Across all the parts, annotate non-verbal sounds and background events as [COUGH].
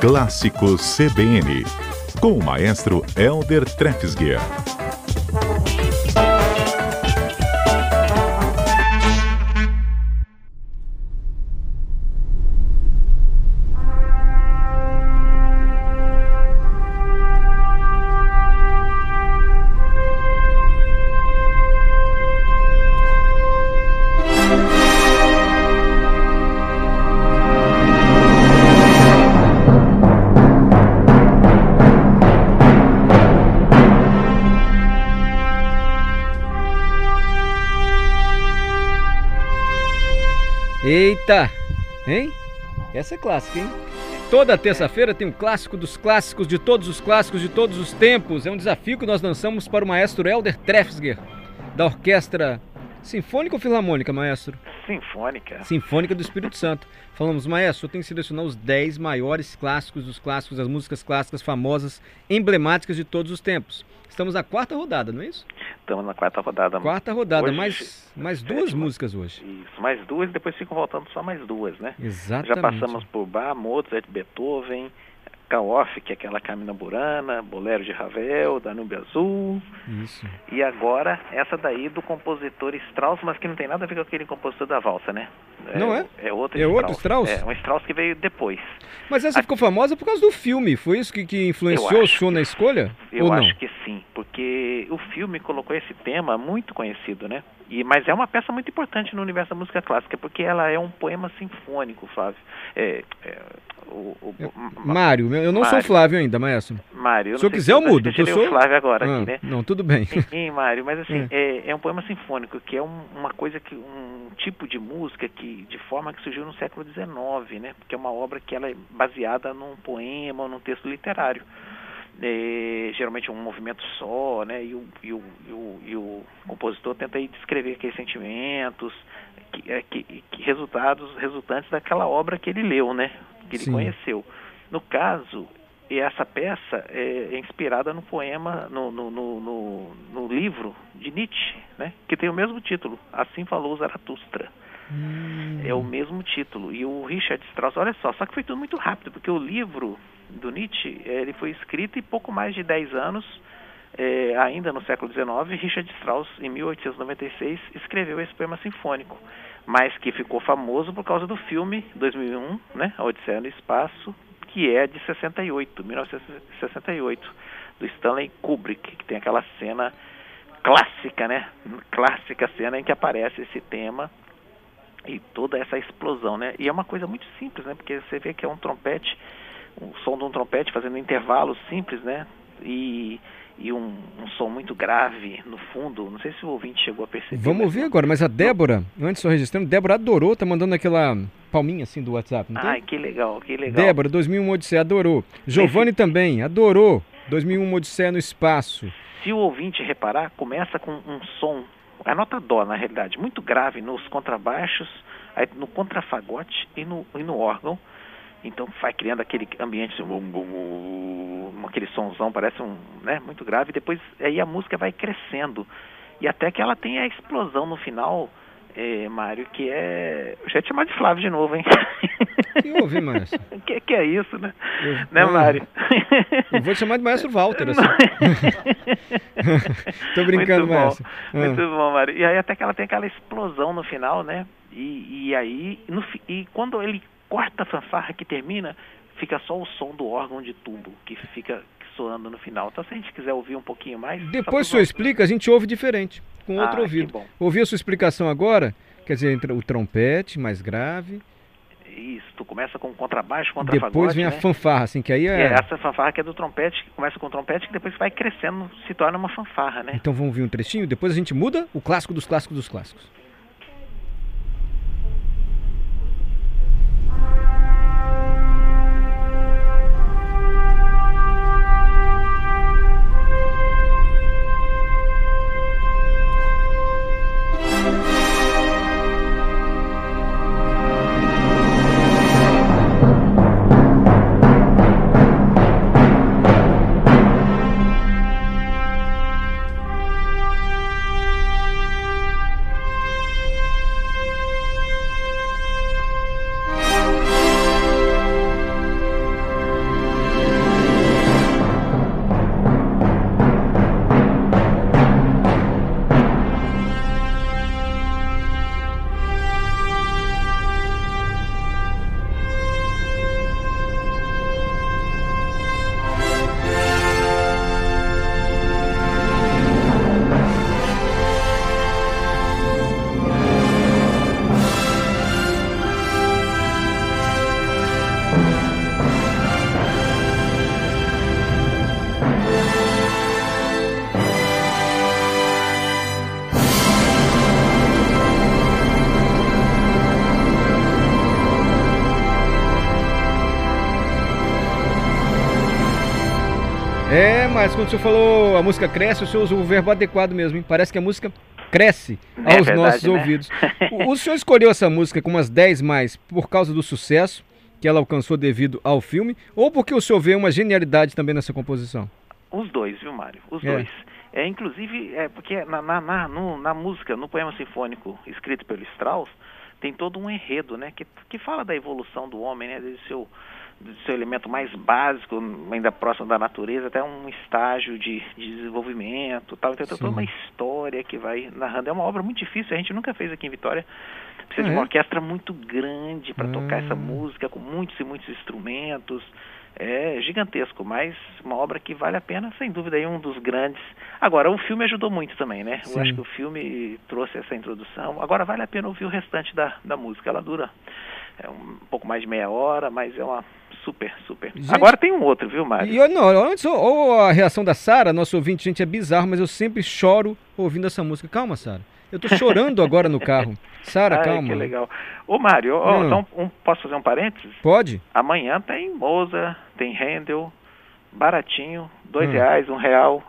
Clássicos CBN, com o maestro Elder Trefsguer. Eita! Hein? Essa é clássica, hein? Toda terça-feira tem um clássico dos clássicos de todos os clássicos de todos os tempos. É um desafio que nós lançamos para o maestro Helder Trefsger, da Orquestra Sinfônica ou Filarmônica, maestro? Sinfônica. Sinfônica do Espírito Santo. Falamos, maestro, tem que selecionar os 10 maiores clássicos dos clássicos, as músicas clássicas famosas, emblemáticas de todos os tempos. Estamos na quarta rodada, não é isso? Estamos na quarta rodada. Quarta rodada, hoje, mais, mais duas sétima. músicas hoje. Isso, mais duas, depois ficam voltando só mais duas, né? Exatamente. Já passamos por Bach, Mozart, Beethoven, Kaoff, que é aquela Camina Burana, Bolero de Ravel, Danúbio Azul. Isso. E agora, essa daí do compositor Strauss, mas que não tem nada a ver com aquele compositor da valsa, né? É, não é? É outro é Strauss. outro Strauss? É, um Strauss que veio depois. Mas essa a... ficou famosa por causa do filme, foi isso que, que influenciou o senhor na escolha? Eu acho que sim, porque o filme colocou esse tema muito conhecido, né? E, mas é uma peça muito importante no universo da música clássica, porque ela é um poema sinfônico, Flávio. É, é, o, o, eu, Mário, eu não Mário, sou Flávio ainda, maestro. Mário, se eu quiser eu mudo. Eu sou Flávio agora ah, aqui, né? Não, tudo bem. [LAUGHS] Sim, Mário, mas assim, É. é, é um poema sinfônico, que é um, uma coisa que, um tipo de música que, de forma que surgiu no século XIX, né? Porque é uma obra que ela é baseada num poema ou num texto literário. É, geralmente um movimento só, né? E o, e o, e o, e o compositor tenta aí descrever aqueles sentimentos, que, é, que, que resultados resultantes daquela obra que ele leu, né? Que ele Sim. conheceu. No caso, essa peça é, é inspirada no poema, no, no, no, no, no livro de Nietzsche, né? Que tem o mesmo título, Assim Falou Zaratustra. Hum. É o mesmo título. E o Richard Strauss, olha só, só que foi tudo muito rápido, porque o livro do Nietzsche, eh, ele foi escrito em pouco mais de 10 anos, eh, ainda no século XIX, Richard Strauss, em 1896, escreveu esse poema sinfônico, mas que ficou famoso por causa do filme 2001, né, A Odisseia no Espaço, que é de 68, 1968, do Stanley Kubrick, que tem aquela cena clássica, né, clássica cena em que aparece esse tema e toda essa explosão, né? E é uma coisa muito simples, né? Porque você vê que é um trompete, o som de um trompete fazendo intervalos simples, né? E, e um, um, som muito grave no fundo. Não sei se o ouvinte chegou a perceber. Vamos ouvir agora, mas a Débora, antes só registrando, Débora adorou, tá mandando aquela palminha assim do WhatsApp, não tem? Ai, que legal, que legal. Débora, 2001 Odisseia, adorou. Giovanni Esse... [LAUGHS] também, adorou. 2001 Odisseia no Espaço. Se o ouvinte reparar, começa com um som a nota dó, na realidade, muito grave nos contrabaixos, no contrafagote e no, e no órgão. Então vai criando aquele ambiente, um, um, um, aquele sonzão, parece um, né, muito grave. Depois aí a música vai crescendo e até que ela tem a explosão no final, é, Mário, que é, eu já ia te chamar de Flávio de novo, hein? Que houve, Márcio? que, que é isso, né? Eu, né, ah, Mário? Eu vou te chamar de Maestro Walter, assim. [LAUGHS] [LAUGHS] Tô brincando, muito bom, Márcio. Ah. Muito bom, Mário. E aí até que ela tem aquela explosão no final, né? E, e aí, no, e quando ele corta a fanfarra que termina, fica só o som do órgão de tubo, que fica soando no final. Então, se a gente quiser ouvir um pouquinho mais... Depois o senhor explica, a gente ouve diferente, com outro ah, ouvido. Ouvir a sua explicação agora, quer dizer, entre o trompete mais grave... Isso, tu começa com contrabaixo, contrafagote, Depois vem né? a fanfarra, assim, que aí é... é... essa fanfarra que é do trompete, que começa com o trompete, que depois vai crescendo, se torna uma fanfarra, né? Então vamos ouvir um trechinho, depois a gente muda o clássico dos clássicos dos clássicos. Mas quando o senhor falou a música cresce, o senhor usou o verbo adequado mesmo, hein? Parece que a música cresce É aos verdade, nossos né? ouvidos. [LAUGHS] O, o senhor escolheu essa música com umas 10 mais por causa do sucesso que ela alcançou devido ao filme, ou porque o senhor vê uma genialidade também nessa composição? Os dois, viu, Mário? Os É. dois. É, inclusive, é porque na, na, na, no- na música, no poema sinfônico escrito pelo Strauss, tem todo um enredo, né? Que, que fala da evolução do homem, né? Desde seu, do seu elemento mais básico, ainda próximo da natureza, até um estágio de, de desenvolvimento tal. Então tem toda uma história que vai narrando. É uma obra muito difícil, a gente nunca fez aqui em Vitória. Precisa Ah, de uma é? orquestra muito grande para tocar essa Ah. música, com muitos e muitos instrumentos. É gigantesco, mas uma obra que vale a pena, sem dúvida, aí um dos grandes. Agora, o filme ajudou muito também, né? Sim. Eu acho que o filme trouxe essa introdução. Agora vale a pena ouvir o restante da, da música. Ela dura é, um pouco mais de meia hora, mas é uma super, super. Gente- Agora tem um outro, viu, Mário? E olha, não, antes, ou- a reação da Sara, nosso ouvinte, gente, é bizarro, mas eu sempre choro ouvindo essa música. Calma, Sara. Eu tô chorando [LAUGHS] agora no carro. Sara, calma. que legal. Ô, Mário, ó, Hum. então, um- posso fazer um parênteses? Pode? Amanhã tem Moza, tem Handel, baratinho, dois Hum. reais, um real,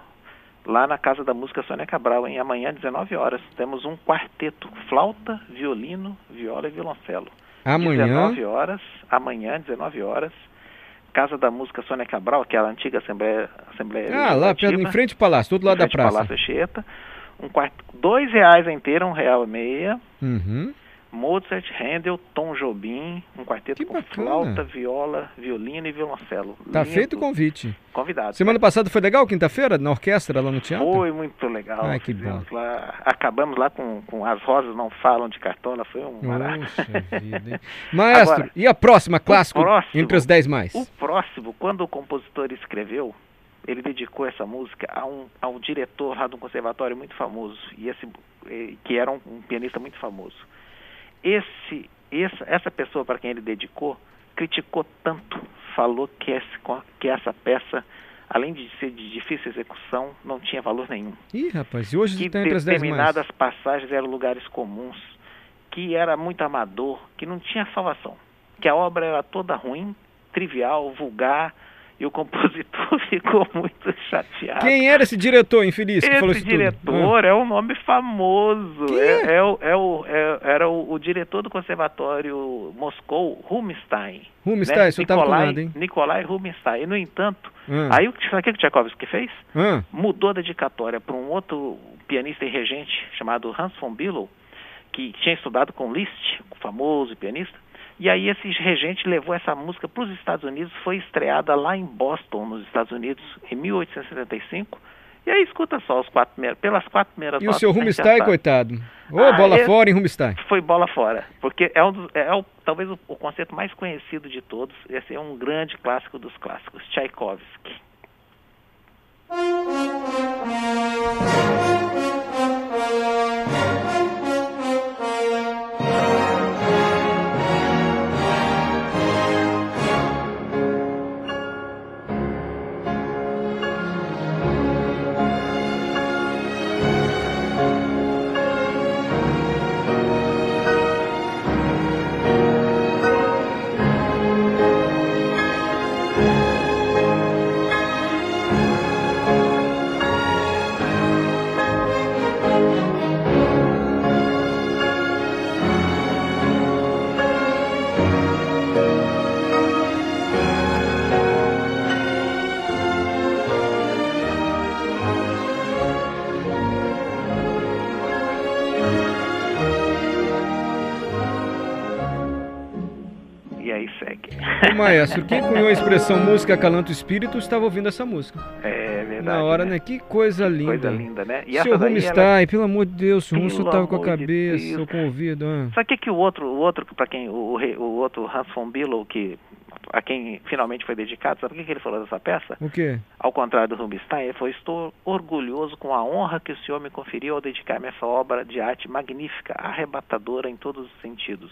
lá na Casa da Música Sônia Cabral, em amanhã, 19 horas. Temos um quarteto, flauta, violino, viola e violoncelo. Amanhã. 19 horas, amanhã, 19 horas. Casa da Música Sônia Cabral, aquela antiga Assembleia, Assembleia Ah, lá perto, em frente ao palácio, do outro lado da praça. Palácio Anchieta. Um quarto, dois reais a inteira, um real e meia. Uhum. Mozart, Handel, Tom Jobim, um quarteto Que com bacana. flauta, viola, violino e violoncelo. Tá Lindo. feito o convite. Convidado. Semana passada foi legal, quinta-feira, na orquestra, lá no teatro? Foi muito legal. Ai, que Fizemos Lá, acabamos lá com, com As Rosas Não Falam de Cartola, foi um hein? [LAUGHS] Maestro, Agora, e a próxima, clássico, próximo- entre as 10 mais? O próximo, quando o compositor escreveu, ele dedicou essa música a um, a um diretor lá de um conservatório muito famoso, e esse, que era um, um pianista muito famoso. Esse, essa, essa pessoa para quem ele dedicou criticou tanto, falou que, esse, que essa peça, além de ser de difícil execução, não tinha valor nenhum. Ih, rapaz, e hoje que está entre as 10 mais. determinadas passagens eram lugares comuns, que era muito amador, que não tinha salvação, que a obra era toda ruim, trivial, vulgar, e o compositor [LAUGHS] ficou muito chateado. Quem era esse diretor infeliz que falou Esse isso tudo? diretor é um nome famoso. É, é o, é o- é- era o, o diretor do Conservatório Moscou, Rubinstein. Ah, Rubinstein, né? o senhor tava com Nikolai, nada, hein? Nikolai Rubinstein. E, no entanto, Ah. aí o que- sabe o que o Tchaikovsky fez? Ah, mudou a dedicatória para um outro pianista e regente chamado Hans von Bülow, que tinha estudado com Liszt, o famoso pianista. E aí esse regente levou essa música para os Estados Unidos, foi estreada lá em Boston, nos Estados Unidos, em 1875. E aí escuta só os quatro primeiros, pelas quatro primeiras e o seu sabe. coitado. Ô, Ah, bola fora em Rubinstein. Foi bola fora, porque é, um dos, é o- talvez o, o concerto mais conhecido de todos. Esse é um grande clássico dos clássicos, Tchaikovsky. Maestro, quem cunhou a expressão música acalanta o espírito estava ouvindo essa música. É verdade. Na hora, né? Que coisa linda. Coisa linda, né? E Seu essa daí, ela- Rubinstein, pelo amor de Deus, o Pelo Russo tava com a de cabeça Deus. ou com o ouvido. ah. Sabe o que, que o outro, o outro para quem o, o, o outro Hans von Bülow que a quem finalmente foi dedicado, sabe o que, que ele falou dessa peça? O quê? Ao contrário do Rubinstein, ele falou: "Estou orgulhoso com a honra que o senhor me conferiu ao dedicar-me a essa obra de arte magnífica, arrebatadora em todos os sentidos.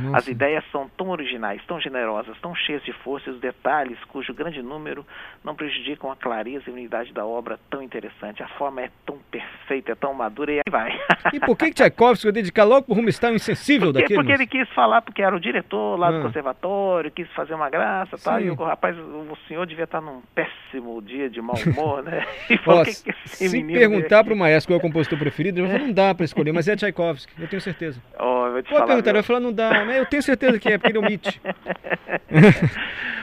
Nossa. As ideias são tão originais, tão generosas, tão cheias de força e os detalhes, cujo grande número não prejudicam a clareza e unidade da obra tão interessante. A forma é tão perfeita, é tão madura e aí vai. E por que Tchaikovsky vai dedicar logo pro Rumstein insensível porque, daquele? Porque ele quis falar, porque era o diretor lá do ah. conservatório, quis fazer uma graça e tal, e o rapaz, o senhor devia estar num péssimo dia de mau [LAUGHS] humor, né? E Ó, que que se perguntar pro maestro qual é o compositor preferido, ele falar, não dá para escolher, mas é Tchaikovsky, eu tenho certeza. Eu vou te Pode falar, perguntar, eu falar, não dá, mas eu tenho certeza que é, porque ele omite. [LAUGHS]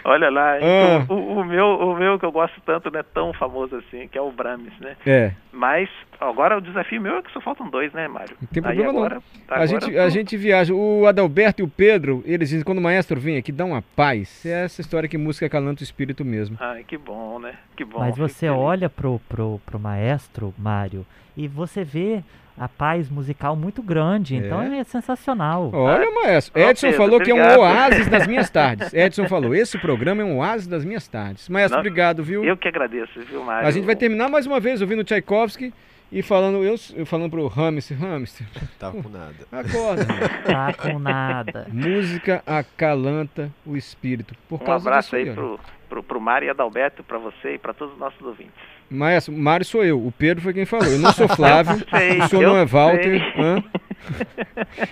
Olha lá, ah. o, o, meu, o meu que eu gosto tanto não é tão famoso assim, que é o Brahms, né? É. Mas agora o desafio meu é que só faltam dois, né, Mário? Não tem problema agora, não. Agora, a, gente, a gente viaja. O Adalberto e o Pedro, eles dizem quando o maestro vem aqui, dá uma paz. É essa história que música calanta o espírito mesmo. Ai, que bom, né? Que bom. Mas você olha pro, pro, pro maestro, Mário, e você vê a paz musical muito grande, então é, é sensacional. Olha, maestro, Edson Pedro, falou obrigado. que é um oásis das minhas tardes. [LAUGHS] Edson falou, esse programa é um oásis das minhas tardes. Maestro, Não, obrigado, viu? Eu que agradeço, viu, Mário? A gente vai terminar mais uma vez ouvindo Tchaikovsky e falando, eu, eu falando pro Hamster, Hamster. [LAUGHS] Tá com nada. Acorda. [LAUGHS] tá com nada. Música acalanta o espírito. Por um causa abraço aí pro, pro, pro Mário e Adalberto, para você e para todos os nossos ouvintes. Maestro, Mário sou eu, o Pedro foi quem falou. Eu não sou [LAUGHS] Flávio, sei, o senhor não é Walter.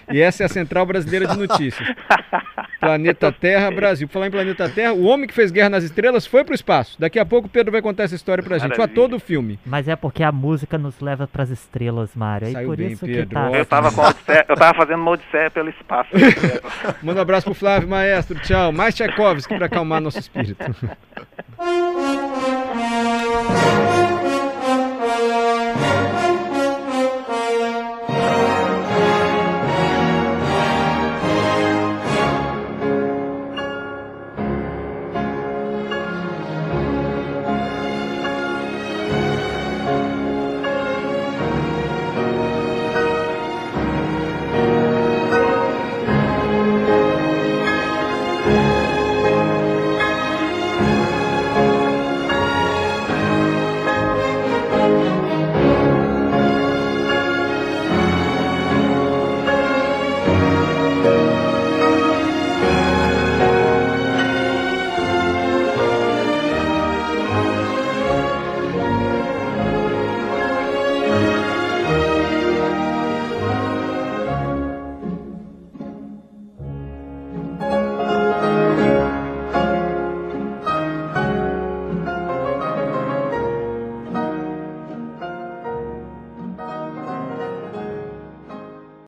[LAUGHS] e essa é a Central Brasileira de Notícias. [LAUGHS] Planeta [LAUGHS] Terra, Brasil. Falar em Planeta Terra, o homem que fez Guerra nas Estrelas foi pro espaço. Daqui a pouco o Pedro vai contar essa história pra gente. Foi todo o filme. Mas é porque a música nos leva pras estrelas, Mário. Aí por bem, isso Pedro. que tá. Eu tava, com Odisseia, eu tava fazendo uma odisseia pelo espaço. [LAUGHS] Manda um abraço pro Flávio, maestro. Tchau. Mais Tchaikovsky pra acalmar nosso espírito. [LAUGHS]